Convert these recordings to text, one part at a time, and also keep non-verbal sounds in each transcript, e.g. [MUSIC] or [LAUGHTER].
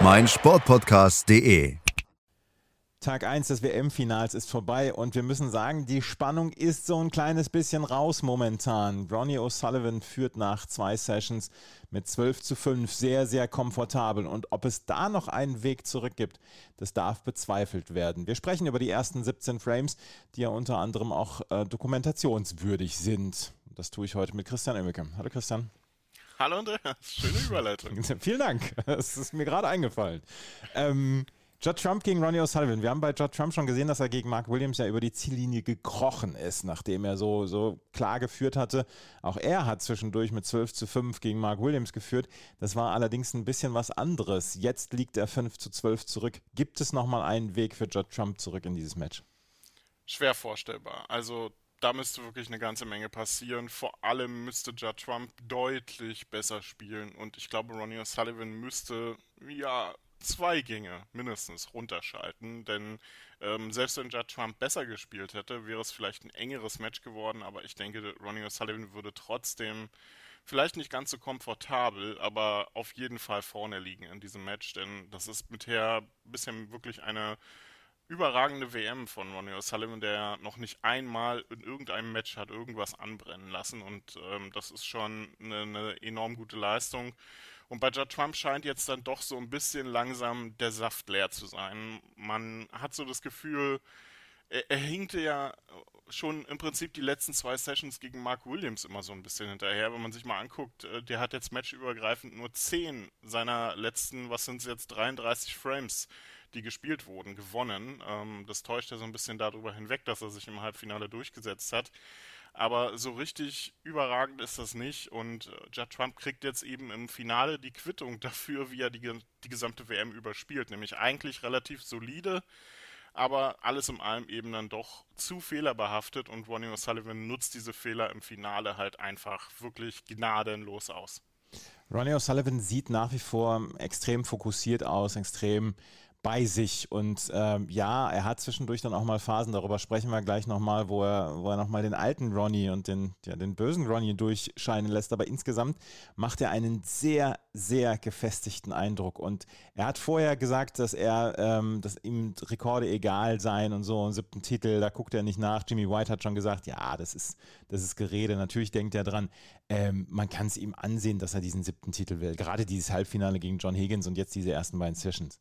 meinsportpodcast.de. Tag 1 des WM-Finals ist vorbei und wir müssen sagen, die Spannung ist so ein kleines bisschen raus momentan. Ronnie O'Sullivan führt nach zwei Sessions mit 12 zu 5 sehr, sehr komfortabel. Und ob es da noch einen Weg zurück gibt, das darf bezweifelt werden. Wir sprechen über die ersten 17 Frames, die ja unter anderem auch äh, dokumentationswürdig sind. Das tue ich heute mit Christian Oemmeke. Hallo Christian. Hallo Andreas, [LAUGHS] schöne Überleitung. [LAUGHS] Vielen Dank, das ist mir gerade eingefallen. Ähm, Judd Trump gegen Ronnie O'Sullivan. Wir haben bei Judd Trump schon gesehen, dass er gegen Mark Williams ja über die Ziellinie gekrochen ist, nachdem er so, so klar geführt hatte. Auch er hat zwischendurch mit 12 zu 5 gegen Mark Williams geführt. Das war allerdings ein bisschen was anderes. Jetzt liegt er 5 zu 12 zurück. Gibt es nochmal einen Weg für Judd Trump zurück in dieses Match? Schwer vorstellbar. Also da müsste wirklich eine ganze Menge passieren. Vor allem müsste Judd Trump deutlich besser spielen. Und ich glaube, Ronnie O'Sullivan müsste ja zwei Gänge mindestens runterschalten, denn ähm, selbst wenn Judd Trump besser gespielt hätte, wäre es vielleicht ein engeres Match geworden, aber ich denke, Ronnie O'Sullivan würde trotzdem vielleicht nicht ganz so komfortabel, aber auf jeden Fall vorne liegen in diesem Match, denn das ist bisher, bisher wirklich eine überragende WM von Ronnie O'Sullivan, der noch nicht einmal in irgendeinem Match hat irgendwas anbrennen lassen und ähm, das ist schon eine, eine, enorm gute Leistung. Und bei Judd Trump scheint jetzt dann doch so ein bisschen langsam der Saft leer zu sein. Man hat so das Gefühl, er, er hinkte ja schon im Prinzip die letzten zwei Sessions gegen Mark Williams immer so ein bisschen hinterher. Wenn man sich mal anguckt, äh, der hat jetzt matchübergreifend nur 10 seiner letzten, was sind es jetzt, 33 Frames die gespielt wurden, gewonnen. Ähm, das täuscht ja so ein bisschen darüber hinweg, dass er sich im Halbfinale durchgesetzt hat. Aber so richtig überragend ist das nicht. Und äh, Judd Trump kriegt jetzt eben im Finale die Quittung dafür, wie er die, die gesamte WM überspielt. Nämlich eigentlich relativ solide, aber alles in allem eben dann doch zu fehlerbehaftet. Und Ronnie O'Sullivan nutzt diese Fehler im Finale halt einfach wirklich gnadenlos aus. Ronnie O'Sullivan sieht nach wie vor extrem fokussiert aus, extrem bei sich. Und ähm, ja, er hat zwischendurch dann auch mal Phasen, darüber sprechen wir gleich nochmal, wo er, wo er nochmal den alten Ronnie und den, ja, den bösen Ronnie durchscheinen lässt. Aber insgesamt macht er einen sehr, sehr gefestigten Eindruck. Und er hat vorher gesagt, dass er, ähm, dass ihm Rekorde egal seien und so, einen siebten Titel, da guckt er nicht nach. Jimmy White hat schon gesagt, ja, das ist, das ist Gerede. Natürlich denkt er dran, ähm, man kann es ihm ansehen, dass er diesen siebten Titel will. Gerade dieses Halbfinale gegen John Higgins und jetzt diese ersten beiden Sessions.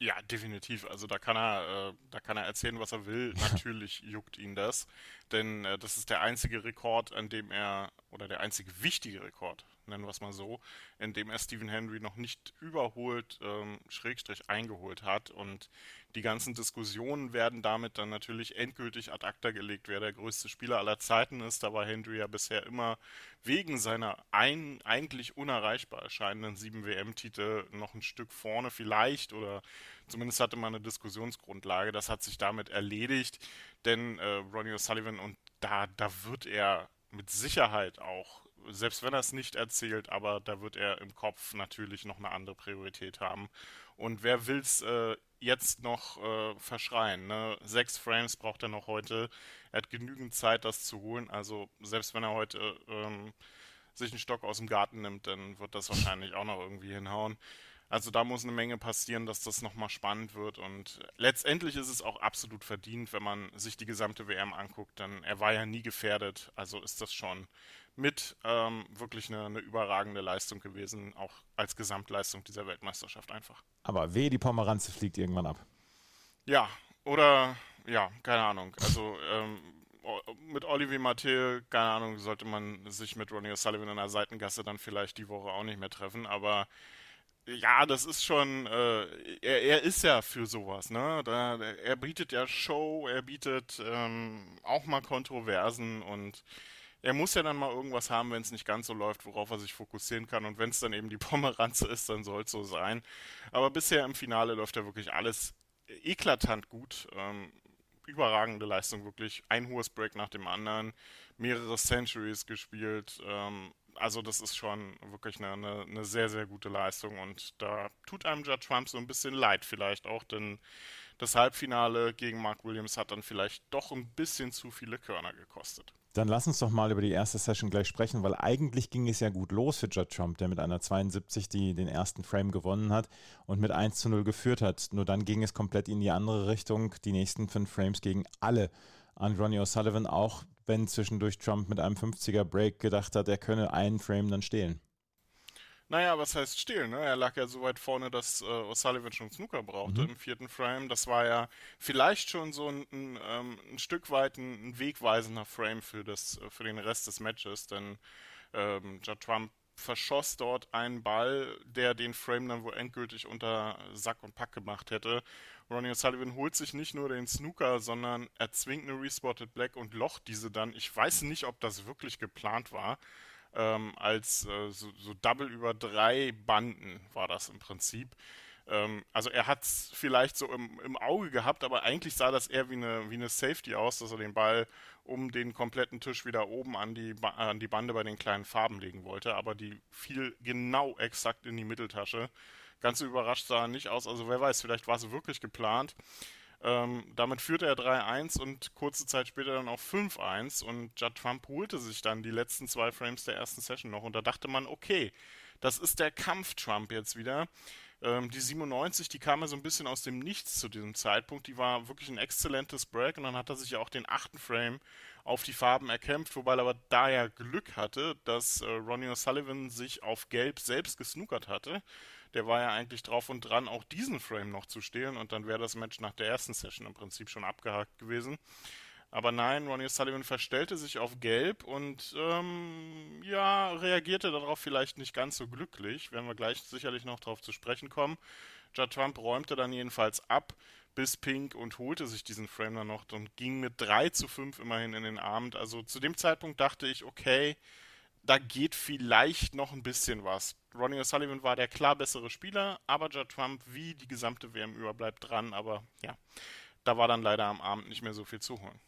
Ja, definitiv. Also da kann er, äh, da kann er erzählen, was er will. [LAUGHS] Natürlich juckt ihn das, denn äh, das ist der einzige Rekord, an dem er oder der einzige wichtige Rekord, nennen wir es mal so, in dem er Stephen Henry noch nicht überholt, ähm, Schrägstrich eingeholt hat. Und die ganzen Diskussionen werden damit dann natürlich endgültig ad acta gelegt, wer der größte Spieler aller Zeiten ist. Da war Henry ja bisher immer wegen seiner ein, eigentlich unerreichbar erscheinenden sieben WM-Titel noch ein Stück vorne vielleicht oder zumindest hatte man eine Diskussionsgrundlage. Das hat sich damit erledigt, denn äh, Ronnie O'Sullivan und da, da wird er mit Sicherheit auch selbst wenn er es nicht erzählt, aber da wird er im Kopf natürlich noch eine andere Priorität haben. Und wer will es äh, jetzt noch äh, verschreien? Ne? Sechs Frames braucht er noch heute. Er hat genügend Zeit, das zu holen. Also selbst wenn er heute ähm, sich einen Stock aus dem Garten nimmt, dann wird das wahrscheinlich auch noch irgendwie hinhauen. Also da muss eine Menge passieren, dass das nochmal spannend wird. Und letztendlich ist es auch absolut verdient, wenn man sich die gesamte WM anguckt. Denn er war ja nie gefährdet. Also ist das schon mit ähm, wirklich eine, eine, überragende Leistung gewesen, auch als Gesamtleistung dieser Weltmeisterschaft einfach. Aber weh, die Pomeranze fliegt irgendwann ab. Ja, oder ja, keine Ahnung. Also ähm, mit Olivier Mathieu, keine Ahnung, sollte man sich mit Ronnie O'Sullivan in der Seitengasse dann vielleicht die Woche auch nicht mehr treffen, aber ja, das ist schon, äh, er, er, ist ja für sowas, ne? Da, er bietet ja Show, er bietet ähm, auch mal Kontroversen und er muss ja dann mal irgendwas haben, wenn es nicht ganz so läuft, worauf er sich fokussieren kann. Und wenn es dann eben die Pomeranze ist, dann soll es so sein. Aber bisher im Finale läuft ja wirklich alles eklatant gut. Ähm, überragende Leistung, wirklich. Ein hohes Break nach dem anderen, mehrere Centuries gespielt. Ähm, also das ist schon wirklich eine, eine, eine, sehr, sehr gute Leistung und da tut einem Judge Trump so ein bisschen leid vielleicht auch, denn das Halbfinale gegen Mark Williams hat dann vielleicht doch ein bisschen zu viele Körner gekostet. Dann lass uns doch mal über die erste Session gleich sprechen, weil eigentlich ging es ja gut los für Judd Trump, der mit einer 72 die, den ersten Frame gewonnen hat und mit 1 zu 0 geführt hat. Nur dann ging es komplett in die andere Richtung. Die nächsten fünf Frames gegen alle an Ronnie O'Sullivan, auch wenn zwischendurch Trump mit einem 50er Break gedacht hat, er könne einen Frame dann stehlen. Naja, was heißt stehlen? Ne? Er lag ja so weit vorne, dass äh, O'Sullivan schon Snooker brauchte mhm. im vierten Frame. Das war ja vielleicht schon so ein, ein, ähm, ein Stück weit ein, ein, wegweisender Frame für, das, äh, für den Rest des Matches, denn ähm, Judd Trump verschoss dort einen Ball, der den Frame dann wohl endgültig unter Sack und Pack gemacht hätte. Ronnie O'Sullivan holt sich nicht nur den Snooker, sondern er zwingt eine Respotted Black und locht diese dann. Ich weiß nicht, ob das wirklich geplant war ähm, als äh, so, so, Double über drei Banden war das im Prinzip. Ähm, also er hat es vielleicht so im, im, Auge gehabt, aber eigentlich sah das eher wie eine, wie eine Safety aus, dass er den Ball um den kompletten Tisch wieder oben an die, an die Bande bei den kleinen Farben legen wollte, aber die fiel genau exakt in die Mitteltasche. Ganz überrascht sah er nicht aus, also wer weiß, vielleicht war es wirklich geplant. Ähm, damit führte er 3-1 und kurze Zeit später dann auch 5-1 und Judd Trump holte sich dann die letzten zwei Frames der ersten Session noch. Und da dachte man, okay, das ist der Kampf-Trump jetzt wieder. Ähm, die 97, die kam ja so ein bisschen aus dem Nichts zu diesem Zeitpunkt, die war wirklich ein exzellentes Break. Und dann hat er sich ja auch den achten Frame auf die Farben erkämpft, wobei er aber da ja Glück hatte, dass äh, Ronnie O'Sullivan sich auf Gelb selbst gesnookert hatte der war ja eigentlich drauf und dran, auch diesen Frame noch zu stehlen und dann wäre das Match nach der ersten Session im Prinzip schon abgehakt gewesen. Aber nein, Ronnie Sullivan verstellte sich auf Gelb und ähm, ja, reagierte darauf vielleicht nicht ganz so glücklich. Werden wir gleich sicherlich noch darauf zu sprechen kommen. Judd Trump räumte dann jedenfalls ab bis Pink und holte sich diesen Frame dann noch und ging mit 3 zu 5 immerhin in den Abend. Also zu dem Zeitpunkt dachte ich, okay, da geht vielleicht noch ein bisschen was. Ronnie O'Sullivan war der klar bessere Spieler, aber Judd Trump wie die gesamte WM über bleibt dran. Aber ja, da war dann leider am Abend nicht mehr so viel zu holen.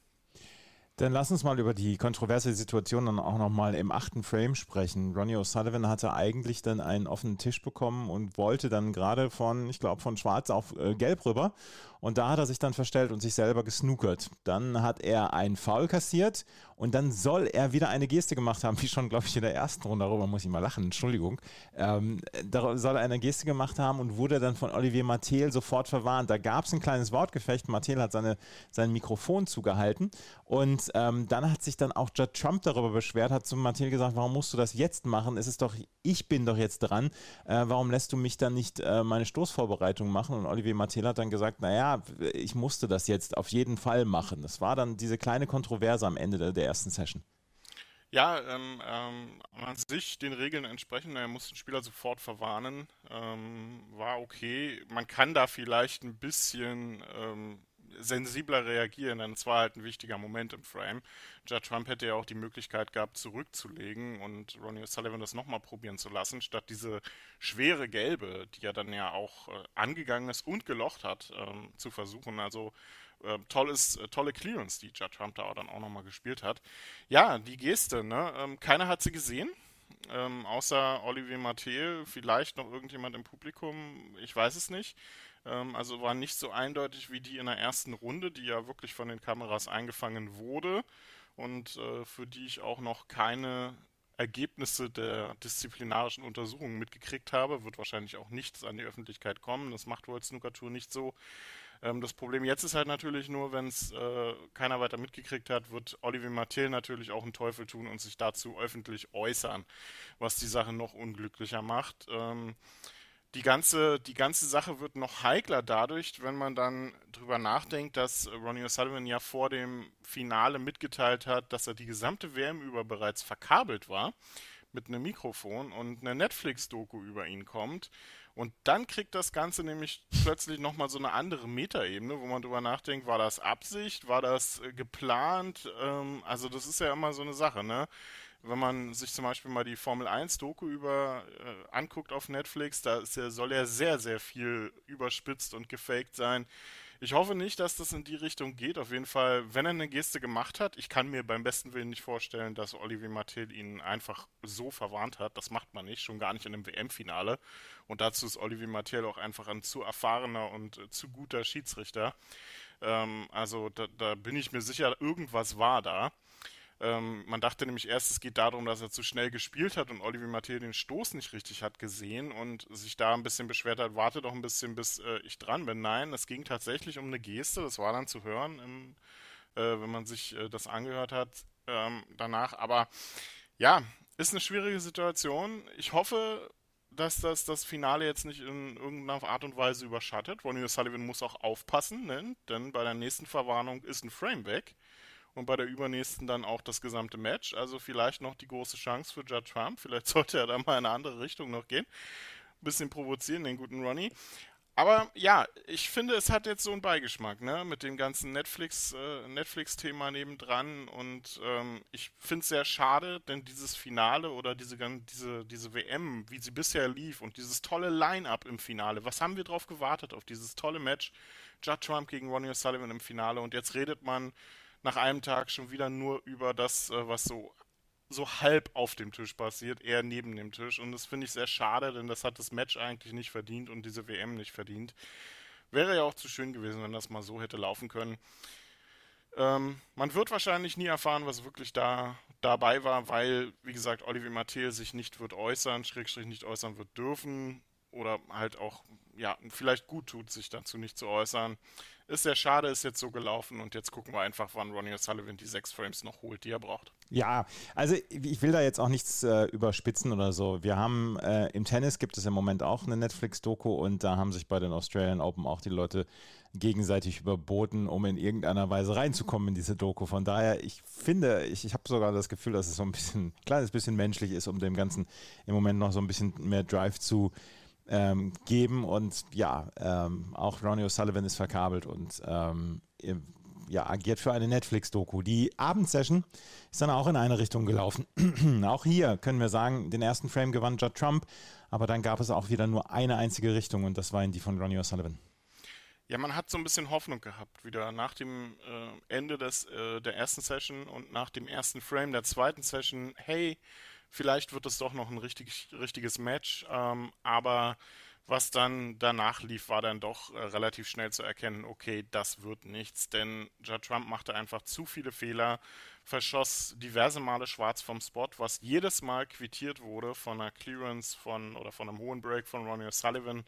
Dann lass uns mal über die kontroverse Situation dann auch nochmal im achten Frame sprechen. Ronnie O'Sullivan hatte eigentlich dann einen offenen Tisch bekommen und wollte dann gerade von, ich glaube, von schwarz auf äh, gelb rüber. Und da hat er sich dann verstellt und sich selber gesnookert. Dann hat er einen Foul kassiert und dann soll er wieder eine Geste gemacht haben, [LAUGHS] wie schon, glaube ich, in der ersten Runde. Darüber muss ich mal lachen, Entschuldigung. Ähm, da soll er eine Geste gemacht haben und wurde dann von Olivier Mattel sofort verwarnt. Da gab es ein kleines Wortgefecht. Mattel hat seine, sein Mikrofon zugehalten und ähm, dann hat sich dann auch Judd Trump darüber beschwert, hat zu Mattel gesagt, warum musst du das jetzt machen? Es ist doch, ich bin doch jetzt dran. Äh, warum lässt du mich dann nicht äh, meine Stoßvorbereitung machen? Und Olivier Mattel hat dann gesagt, naja, ich musste das jetzt auf jeden Fall machen. Das war dann diese kleine Kontroverse am Ende der, der ersten Session. Ja, ähm, ähm, an sich den Regeln entsprechend, er muss den Spieler sofort verwarnen, ähm, war okay. Man kann da vielleicht ein bisschen ähm, sensibler reagieren, denn es war halt ein wichtiger Moment im Frame. Judge Trump hätte ja auch die Möglichkeit gehabt, zurückzulegen und Ronnie O'Sullivan das nochmal probieren zu lassen, statt diese schwere Gelbe, die er dann ja auch äh, angegangen ist und gelocht hat, ähm, zu versuchen. Also äh, tolles, äh, tolle Clearance, die Judge Trump da auch dann auch nochmal gespielt hat. Ja, die Geste, ne? Ähm, keiner hat sie gesehen. Ähm, außer Olivier Mathieu, vielleicht noch irgendjemand im Publikum, ich weiß es nicht. Ähm, also war nicht so eindeutig wie die in der ersten Runde, die ja wirklich von den Kameras eingefangen wurde und äh, für die ich auch noch keine Ergebnisse der disziplinarischen Untersuchungen mitgekriegt habe. Wird wahrscheinlich auch nichts an die Öffentlichkeit kommen. Das macht wohl Snooker Tour nicht so. Ähm, das Problem jetzt ist halt natürlich nur, wenn es äh, keiner weiter mitgekriegt hat, wird Olivier Mathieu natürlich auch einen Teufel tun und sich dazu öffentlich äußern, was die Sache noch unglücklicher macht. Ähm, die ganze, die ganze Sache wird noch heikler dadurch, wenn man dann drüber nachdenkt, dass Ronnie O'Sullivan ja vor dem Finale mitgeteilt hat, dass er die gesamte WM über bereits verkabelt war mit einem Mikrofon und eine Netflix-Doku über ihn kommt. Und dann kriegt das Ganze nämlich plötzlich nochmal so eine andere Metaebene, wo man drüber nachdenkt, war das Absicht, war das äh, geplant? Ähm, also das ist ja immer so eine Sache, ne? Wenn man sich zum Beispiel mal die Formel 1 Doku über äh, anguckt auf Netflix, da ja, soll ja sehr, sehr viel überspitzt und gefaked sein. Ich hoffe nicht, dass das in die Richtung geht. Auf jeden Fall, wenn er eine Geste gemacht hat, ich kann mir beim besten Willen nicht vorstellen, dass Olivier Mathieu ihn einfach so verwarnt hat. Das macht man nicht, schon gar nicht in einem WM-Finale. Und dazu ist Olivier Mathieu auch einfach ein zu erfahrener und äh, zu guter Schiedsrichter. Ähm, also da, da bin ich mir sicher, irgendwas war da. Ähm, man dachte nämlich erst, es geht darum, dass er zu schnell gespielt hat und Olivier Mathieu den Stoß nicht richtig hat gesehen und sich da ein bisschen beschwert hat, warte doch ein bisschen, bis äh, ich dran bin. Nein, es ging tatsächlich um eine Geste, das war dann zu hören, im, äh, wenn man sich äh, das angehört hat ähm, danach. Aber ja, ist eine schwierige Situation. Ich hoffe, dass das das Finale jetzt nicht in irgendeiner Art und Weise überschattet. Ronnie O'Sullivan muss auch aufpassen, ne? denn bei der nächsten Verwarnung ist ein Frame weg und bei der übernächsten dann auch das gesamte Match. Also vielleicht noch die große Chance für Judge Trump. Vielleicht [LAUGHS] sollte er da mal in eine andere Richtung noch gehen. Bisschen provozieren, den guten Ronnie. Aber ja, ich finde, es hat jetzt so einen Beigeschmack, ne? Mit dem ganzen Netflix, äh, Netflix-Thema nebendran. Und ähm, ich finde es sehr schade, denn dieses Finale oder diese, diese, diese WM, wie sie bisher lief und dieses tolle Line-Up im Finale, was haben wir drauf gewartet, auf dieses tolle Match? Judd Trump gegen Ronnie O'Sullivan im Finale und jetzt redet man nach einem Tag schon wieder nur über das, äh, was so, so halb auf dem Tisch passiert, eher neben dem Tisch. Und das finde ich sehr schade, denn das hat das Match eigentlich nicht verdient und diese WM nicht verdient. Wäre ja auch zu schön gewesen, wenn das mal so hätte laufen können. Ähm, man wird wahrscheinlich nie erfahren, was wirklich da dabei war, weil, wie gesagt, Olivier Mathieu sich nicht wird äußern, Schrägstrich nicht äußern wird dürfen oder halt auch, ja, vielleicht gut tut, sich dazu nicht zu äußern. Ist sehr schade, ist jetzt so gelaufen und jetzt gucken wir einfach, wann Ronnie O'Sullivan die sechs Frames noch holt, die er braucht. Ja, also ich will da jetzt auch nichts äh, überspitzen oder so. Wir haben äh, im Tennis gibt es im Moment auch eine Netflix-Doku und da haben sich bei den Australian Open auch die Leute gegenseitig überboten, um in irgendeiner Weise reinzukommen in diese Doku. Von daher, ich finde, ich, ich habe sogar das Gefühl, dass es so ein bisschen, ein kleines bisschen menschlich ist, um dem Ganzen im Moment noch so ein bisschen mehr Drive zu ähm, geben. Und ja, ähm, auch Ronnie O'Sullivan ist verkabelt und ähm, ja, agiert für eine Netflix-Doku. Die Abendsession ist dann auch in eine Richtung gelaufen. [CLEARS THROAT] auch hier können wir sagen, den ersten Frame gewann Judd Trump, aber dann gab es auch wieder nur eine einzige Richtung und das war in die von Ronnie O'Sullivan. Ja, man hat so ein bisschen Hoffnung gehabt, wieder nach dem äh, Ende des, äh, der ersten Session und nach dem ersten Frame der zweiten Session, hey, Vielleicht wird es doch noch ein richtig, richtiges Match, ähm, aber was dann danach lief, war dann doch äh, relativ schnell zu erkennen, okay, das wird nichts, denn Judd Trump machte einfach zu viele Fehler, verschoss diverse Male schwarz vom Spot, was jedes Mal quittiert wurde von einer Clearance von oder von einem hohen Break von Ronnie O'Sullivan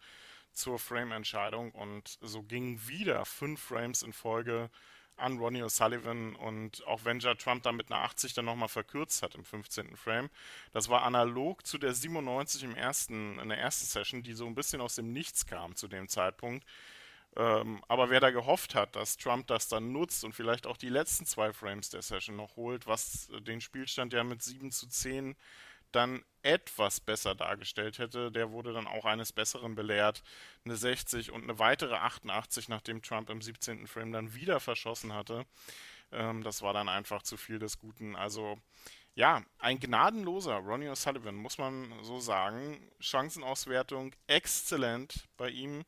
zur Frame-Entscheidung. Und so gingen wieder fünf Frames in Folge an Ronnie O'Sullivan und auch wenn ja Trump dann mit einer 80 dann nochmal verkürzt hat im 15. Frame, das war analog zu der 97 im ersten, in der ersten Session, die so ein bisschen aus dem Nichts kam zu dem Zeitpunkt. Ähm, aber wer da gehofft hat, dass Trump das dann nutzt und vielleicht auch die letzten zwei Frames der Session noch holt, was den Spielstand ja mit 7 zu 10 dann etwas besser dargestellt hätte, der wurde dann auch eines Besseren belehrt. Eine 60 und eine weitere 88, nachdem Trump im 17. Frame dann wieder verschossen hatte. Ähm, das war dann einfach zu viel des Guten. Also ja, ein gnadenloser Ronnie O'Sullivan, muss man so sagen. Chancenauswertung exzellent bei ihm.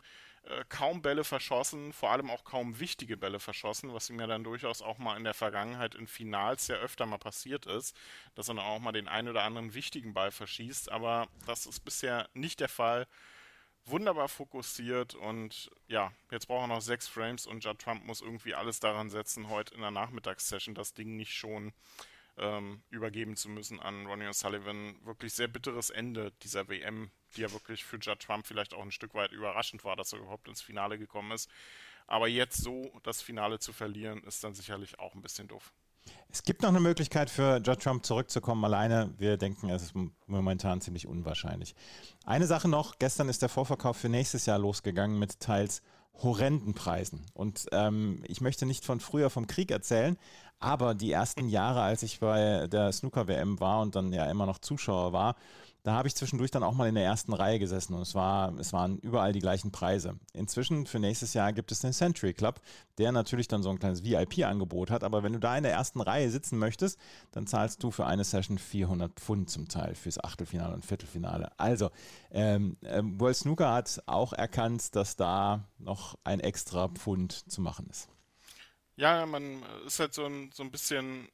Äh, kaum Bälle verschossen, vor allem auch kaum wichtige Bälle verschossen, was ihm ja dann durchaus auch mal in der Vergangenheit in Finals ja öfter mal passiert ist, dass er dann auch mal den einen oder anderen wichtigen Ball verschießt, aber das ist bisher nicht der Fall. Wunderbar fokussiert und ja, jetzt braucht er noch sechs Frames und Judd Trump muss irgendwie alles daran setzen, heute in der Nachmittagssession das Ding nicht schon ähm, übergeben zu müssen an Ronnie O'Sullivan. Wirklich sehr bitteres Ende dieser WM, die ja wirklich für Judd Trump vielleicht auch ein Stück weit überraschend war, dass er überhaupt ins Finale gekommen ist. Aber jetzt so das Finale zu verlieren, ist dann sicherlich auch ein bisschen doof. Es gibt noch eine Möglichkeit für Judd Trump zurückzukommen alleine. Wir denken, es ist momentan ziemlich unwahrscheinlich. Eine Sache noch, gestern ist der Vorverkauf für nächstes Jahr losgegangen mit teils horrenden Preisen. Und ähm, ich möchte nicht von früher vom Krieg erzählen, Aber die ersten Jahre, als ich bei der Snooker-WM war und dann ja immer noch Zuschauer war, da habe ich zwischendurch dann auch mal in der ersten Reihe gesessen und es, war, es waren überall die gleichen Preise. Inzwischen für nächstes Jahr gibt es den Century Club, der natürlich dann so ein kleines VIP-Angebot hat. Aber wenn du da in der ersten Reihe sitzen möchtest, dann zahlst du für eine Session 400 Pfund zum Teil fürs Achtelfinale und Viertelfinale. Also, ähm, ähm, World Snooker hat auch erkannt, dass da noch ein extra Pfund zu machen ist. Ja, man ist halt so ein, so ein bisschen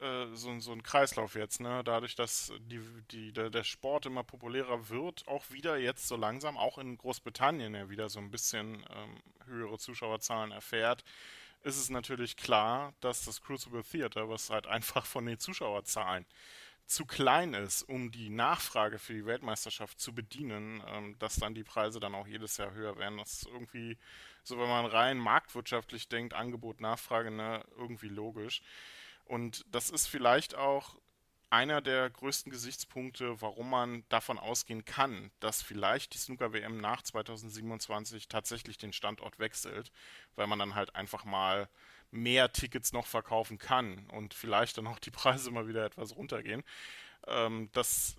äh, so, so ein Kreislauf jetzt, ne? Dadurch, dass die, die, der, der Sport immer populärer wird, auch wieder jetzt so langsam, auch in Großbritannien ja wieder so ein bisschen ähm, höhere Zuschauerzahlen erfährt, ist es natürlich klar, dass das Crucible Theater, was halt einfach von den Zuschauerzahlen zu klein ist, um die Nachfrage für die Weltmeisterschaft zu bedienen, ähm, dass dann die Preise dann auch jedes Jahr höher werden. Das ist irgendwie, so wenn man rein marktwirtschaftlich denkt, Angebot, Nachfrage, ne, irgendwie logisch. Und das ist vielleicht auch einer der größten Gesichtspunkte, warum man davon ausgehen kann, dass vielleicht die Snooker-WM nach 2027 tatsächlich den Standort wechselt, weil man dann halt einfach mal mehr Tickets noch verkaufen kann und vielleicht dann auch die Preise mal wieder etwas runtergehen. Ähm, das,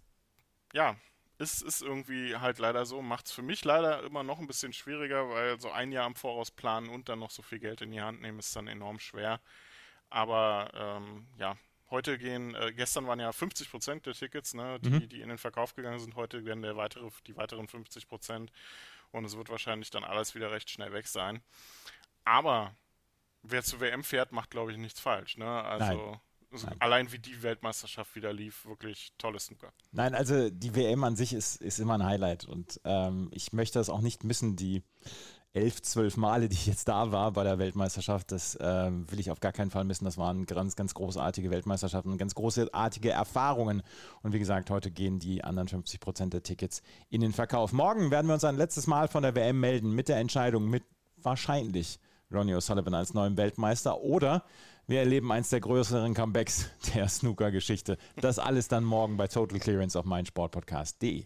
ja, ist, ist irgendwie halt leider so, macht es für mich leider immer noch ein bisschen schwieriger, weil so ein Jahr im Voraus planen und dann noch so viel Geld in die Hand nehmen, ist dann enorm schwer. Aber ähm, ja, heute gehen, äh, gestern waren ja 50 Prozent der Tickets, ne, die, mhm. die in den Verkauf gegangen sind. Heute werden der weitere, die weiteren 50 Prozent. Und es wird wahrscheinlich dann alles wieder recht schnell weg sein. Aber wer zur WM fährt, macht, glaube ich, nichts falsch. Ne? Also. Nein. Allein wie die Weltmeisterschaft wieder lief, wirklich tolles Snooker. Nein, also die WM an sich ist, ist immer ein Highlight und ähm, ich möchte das auch nicht missen. Die elf, zwölf Male, die ich jetzt da war bei der Weltmeisterschaft, das äh, will ich auf gar keinen Fall missen. Das waren ganz, ganz großartige Weltmeisterschaften, ganz großartige Erfahrungen. Und wie gesagt, heute gehen die anderen 50 Prozent der Tickets in den Verkauf. Morgen werden wir uns ein letztes Mal von der WM melden mit der Entscheidung, mit wahrscheinlich Ronnie O'Sullivan als neuen Weltmeister oder wir erleben eins der größeren Comebacks [LAUGHS] der Snooker-Geschichte. Das alles dann morgen bei Total Clearance auf meinsportpodcast.de.